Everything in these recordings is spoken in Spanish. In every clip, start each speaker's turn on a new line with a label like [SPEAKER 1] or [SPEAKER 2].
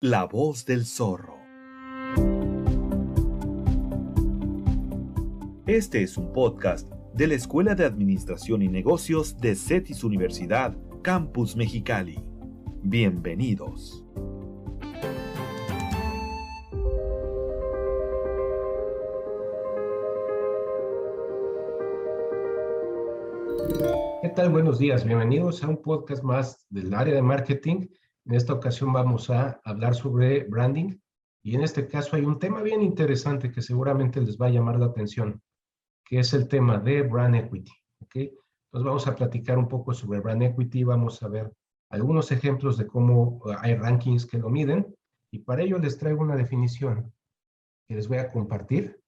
[SPEAKER 1] La voz del zorro. Este es un podcast de la Escuela de Administración y Negocios de CETIS Universidad, Campus Mexicali. Bienvenidos.
[SPEAKER 2] ¿Qué tal? Buenos días. Bienvenidos a un podcast más del área de marketing. En esta ocasión vamos a hablar sobre branding y en este caso hay un tema bien interesante que seguramente les va a llamar la atención, que es el tema de brand equity. ¿okay? Entonces vamos a platicar un poco sobre brand equity, vamos a ver algunos ejemplos de cómo uh, hay rankings que lo miden y para ello les traigo una definición que les voy a compartir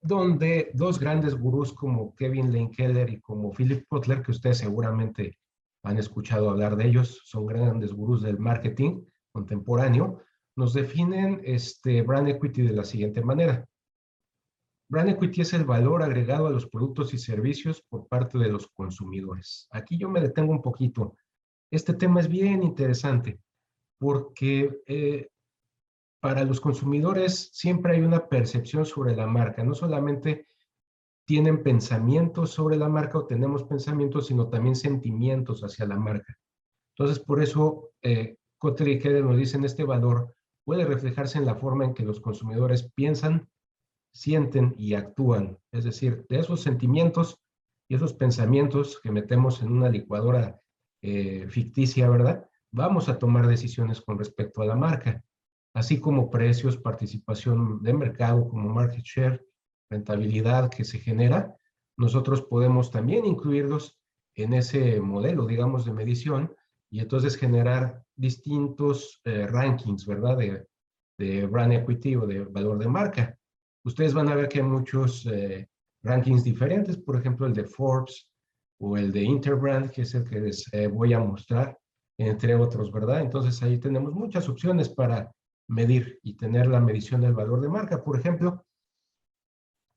[SPEAKER 2] donde dos grandes gurús como Kevin Lane Keller y como Philip Kotler, que ustedes seguramente han escuchado hablar de ellos, son grandes gurús del marketing contemporáneo, nos definen este brand equity de la siguiente manera. Brand equity es el valor agregado a los productos y servicios por parte de los consumidores. Aquí yo me detengo un poquito. Este tema es bien interesante porque eh, para los consumidores siempre hay una percepción sobre la marca, no solamente tienen pensamientos sobre la marca o tenemos pensamientos, sino también sentimientos hacia la marca. Entonces, por eso, eh, y Keller nos dicen este valor puede reflejarse en la forma en que los consumidores piensan, sienten y actúan. Es decir, de esos sentimientos y esos pensamientos que metemos en una licuadora eh, ficticia, ¿verdad? Vamos a tomar decisiones con respecto a la marca así como precios, participación de mercado como market share, rentabilidad que se genera, nosotros podemos también incluirlos en ese modelo, digamos, de medición y entonces generar distintos eh, rankings, ¿verdad? De, de, brand equity o de valor de marca. Ustedes van a ver que hay muchos eh, rankings diferentes, por ejemplo, el de Forbes o el de Interbrand, que es el que les eh, voy a mostrar, entre otros, ¿verdad? Entonces ahí tenemos muchas opciones para medir y tener la medición del valor de marca. Por ejemplo,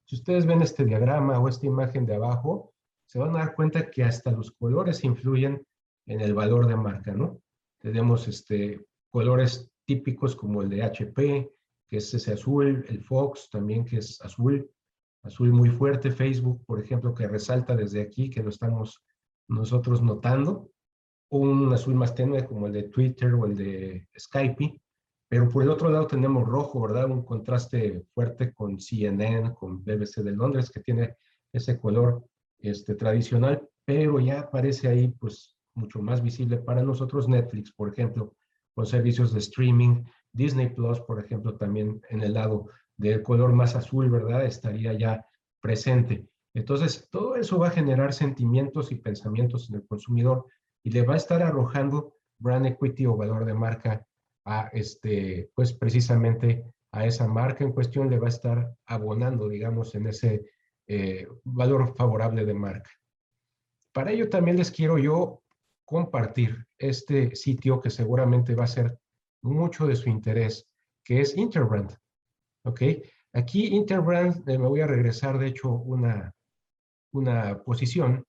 [SPEAKER 2] si ustedes ven este diagrama o esta imagen de abajo, se van a dar cuenta que hasta los colores influyen en el valor de marca, ¿no? Tenemos este, colores típicos como el de HP, que es ese azul, el Fox también que es azul, azul muy fuerte, Facebook, por ejemplo, que resalta desde aquí, que lo estamos nosotros notando, un azul más tenue como el de Twitter o el de Skype, pero por el otro lado tenemos rojo, ¿verdad? Un contraste fuerte con CNN, con BBC de Londres, que tiene ese color este, tradicional, pero ya aparece ahí, pues, mucho más visible para nosotros Netflix, por ejemplo, con servicios de streaming, Disney Plus, por ejemplo, también en el lado del color más azul, ¿verdad? Estaría ya presente. Entonces, todo eso va a generar sentimientos y pensamientos en el consumidor y le va a estar arrojando brand equity o valor de marca a este, pues precisamente a esa marca en cuestión le va a estar abonando, digamos, en ese eh, valor favorable de marca. Para ello también les quiero yo compartir este sitio que seguramente va a ser mucho de su interés, que es Interbrand. ¿Ok? Aquí Interbrand, eh, me voy a regresar de hecho una, una posición.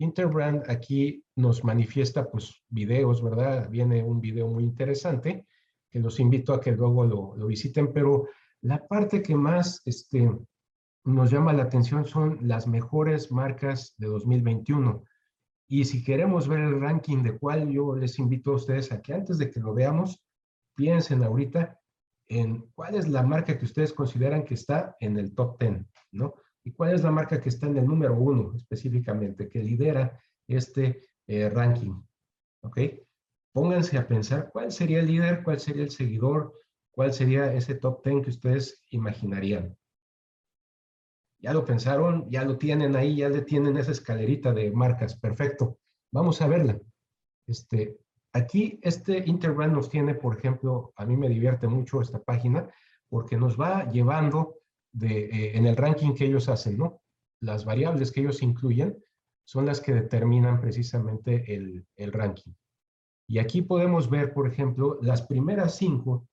[SPEAKER 2] Interbrand aquí nos manifiesta pues videos, ¿verdad? Viene un video muy interesante que los invito a que luego lo, visiten, pero la parte que más este, nos llama la atención son las mejores marcas de 2021. Y si queremos ver el ranking de cuál yo les invito a ustedes a que antes de que lo veamos, piensen ahorita en cuál es la marca que ustedes consideran que está en el top 10, ¿no? Y cuál es la marca que está en el número uno específicamente, que lidera este eh, ranking, ¿ok? Pónganse a pensar cuál sería el líder, cuál sería el seguidor, cuál sería ese top 10 que ustedes imaginarían. Ya lo pensaron, ya lo tienen ahí, ya le tienen esa escalerita de marcas. Perfecto. Vamos a verla. Este, aquí este Interbrand nos tiene, por ejemplo, a mí me divierte mucho esta página porque nos va llevando de, eh, en el ranking que ellos hacen, ¿no? Las variables que ellos incluyen son las que determinan precisamente el, el ranking. Y aquí podemos ver, por ejemplo, las primeras cinco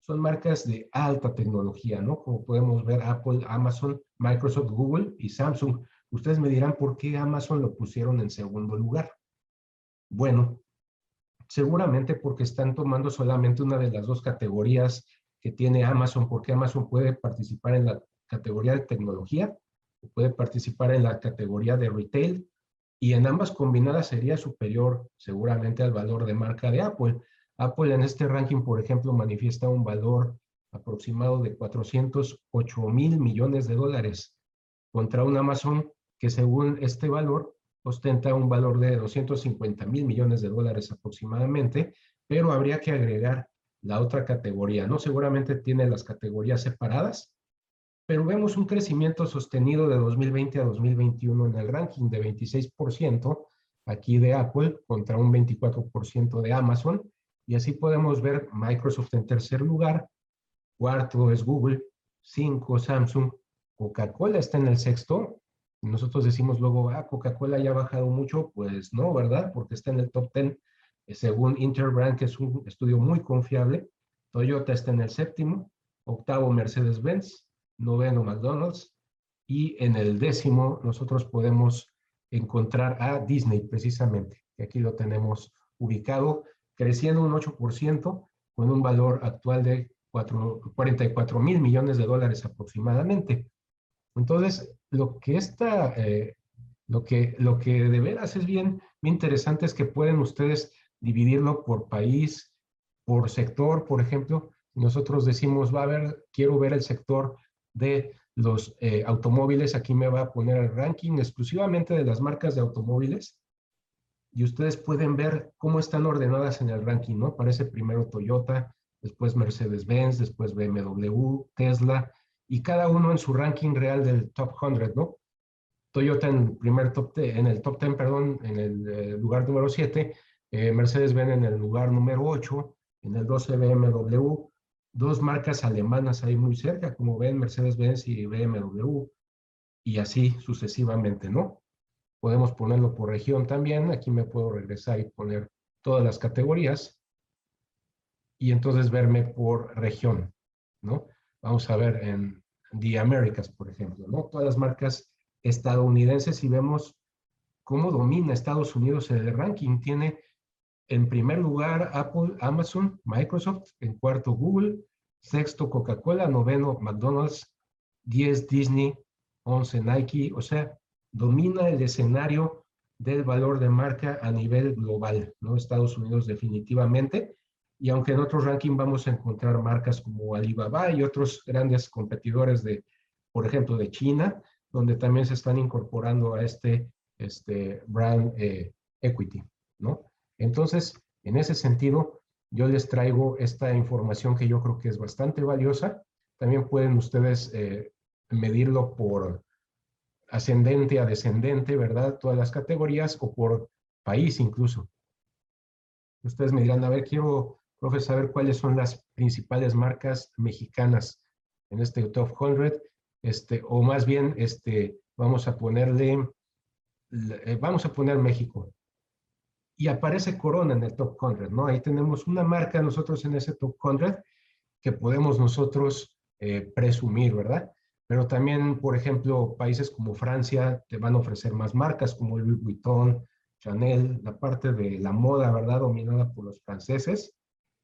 [SPEAKER 2] son marcas de alta tecnología, ¿no? Como podemos ver Apple, Amazon, Microsoft, Google y Samsung. Ustedes me dirán por qué Amazon lo pusieron en segundo lugar. Bueno, seguramente porque están tomando solamente una de las dos categorías que tiene Amazon, porque Amazon puede participar en la categoría de tecnología, puede participar en la categoría de retail, y en ambas combinadas sería superior seguramente al valor de marca de Apple. Apple en este ranking, por ejemplo, manifiesta un valor aproximado de 408 mil millones de dólares contra un Amazon que según este valor ostenta un valor de 250 mil millones de dólares aproximadamente, pero habría que agregar la otra categoría, ¿no? Seguramente tiene las categorías separadas, pero vemos un crecimiento sostenido de 2020 a 2021 en el ranking de 26% aquí de Apple contra un 24% de Amazon, y así podemos ver Microsoft en tercer lugar, cuarto es Google, cinco Samsung, Coca-Cola está en el sexto, nosotros decimos luego, ah, Coca-Cola ya ha bajado mucho, pues no, ¿verdad? Porque está en el top 10, eh, según Interbrand, que es un estudio muy confiable. Toyota está en el séptimo, octavo Mercedes-Benz, noveno McDonald's, y en el décimo nosotros podemos encontrar a Disney precisamente, que aquí lo tenemos ubicado, creciendo un 8% con un valor actual de 44 mil millones de dólares aproximadamente. Entonces, lo que está, eh, lo, que, lo que de veras es bien, interesante es que pueden ustedes dividirlo por país, por sector, por ejemplo. Nosotros decimos, va a ver, quiero ver el sector de los eh, automóviles, aquí me va a poner el ranking exclusivamente de las marcas de automóviles y ustedes pueden ver cómo están ordenadas en el ranking, ¿no? Aparece primero Toyota, después Mercedes-Benz, después BMW, Tesla, y cada uno en su ranking real del top 100, ¿no? Toyota en primer top en el top 10, perdón, en el eh, lugar número 7, eh, Mercedes-Benz en el lugar número 8, en el 12 BMW, dos marcas alemanas ahí muy cerca, como ven, Mercedes-Benz y BMW, y así sucesivamente, ¿no? Podemos ponerlo por región también, aquí me puedo regresar y poner todas las categorías, y entonces verme por región, ¿no? Vamos a ver en The Americas, por ejemplo, ¿no? Todas las marcas estadounidenses y vemos cómo domina Estados Unidos el ranking. Tiene en primer lugar Apple, Amazon, Microsoft, en cuarto Google, sexto Coca-Cola, noveno McDonald's, diez Disney, once Nike, o sea, domina el escenario del valor de marca a nivel global, ¿no? Estados Unidos definitivamente. Y aunque en otros rankings vamos a encontrar marcas como Alibaba y otros grandes competidores de, por ejemplo, de China, donde también se están incorporando a este, este brand eh, equity, ¿no? Entonces, en ese sentido, yo les traigo esta información que yo creo que es bastante valiosa. También pueden ustedes eh, medirlo por ascendente a descendente, ¿verdad? Todas las categorías o por país incluso. Ustedes me dirán, a ver, quiero profe, saber cuáles son las principales marcas mexicanas en este top 100, este, o más bien, este, vamos a ponerle, eh, vamos a poner México. Y aparece Corona en el top 100, ¿no? Ahí tenemos una marca nosotros en ese top 100 que podemos nosotros eh, presumir, ¿verdad? Pero también, por ejemplo, países como Francia te van a ofrecer más marcas como Louis Vuitton, Chanel, la parte de la moda, ¿verdad? Dominada por los franceses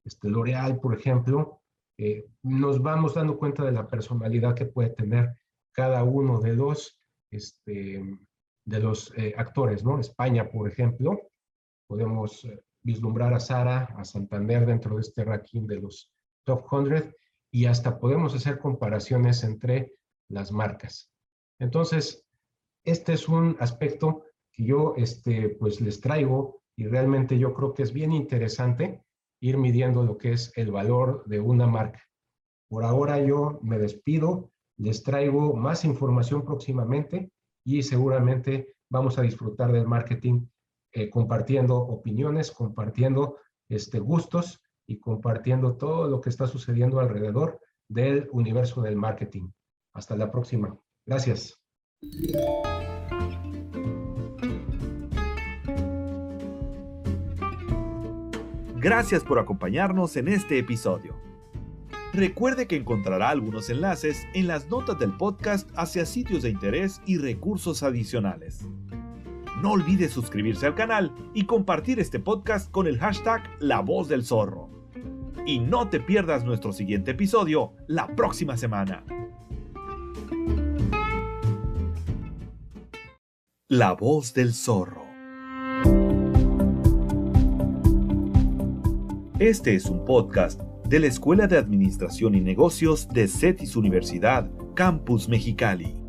[SPEAKER 2] este, L'Oreal, por ejemplo, eh, nos vamos dando cuenta de la personalidad que puede tener cada uno de los, este, de los eh, actores, ¿no? España, por ejemplo, podemos eh, vislumbrar a Sara, a Santander dentro de este ranking de los top 100 y hasta podemos hacer comparaciones entre las marcas. Entonces, este es un aspecto que yo este, pues les traigo y realmente yo creo que es bien interesante ir midiendo lo que es el valor de una marca. Por ahora yo me despido, les traigo más información próximamente y seguramente vamos a disfrutar del marketing eh, compartiendo opiniones, compartiendo este, gustos y compartiendo todo lo que está sucediendo alrededor del universo del marketing. Hasta la próxima. Gracias.
[SPEAKER 1] Gracias por acompañarnos en este episodio. Recuerde que encontrará algunos enlaces en las notas del podcast hacia sitios de interés y recursos adicionales. No olvides suscribirse al canal y compartir este podcast con el hashtag La Voz del Zorro. Y no te pierdas nuestro siguiente episodio la próxima semana. La Voz del Zorro. Este es un podcast de la Escuela de Administración y Negocios de CETIS Universidad, Campus Mexicali.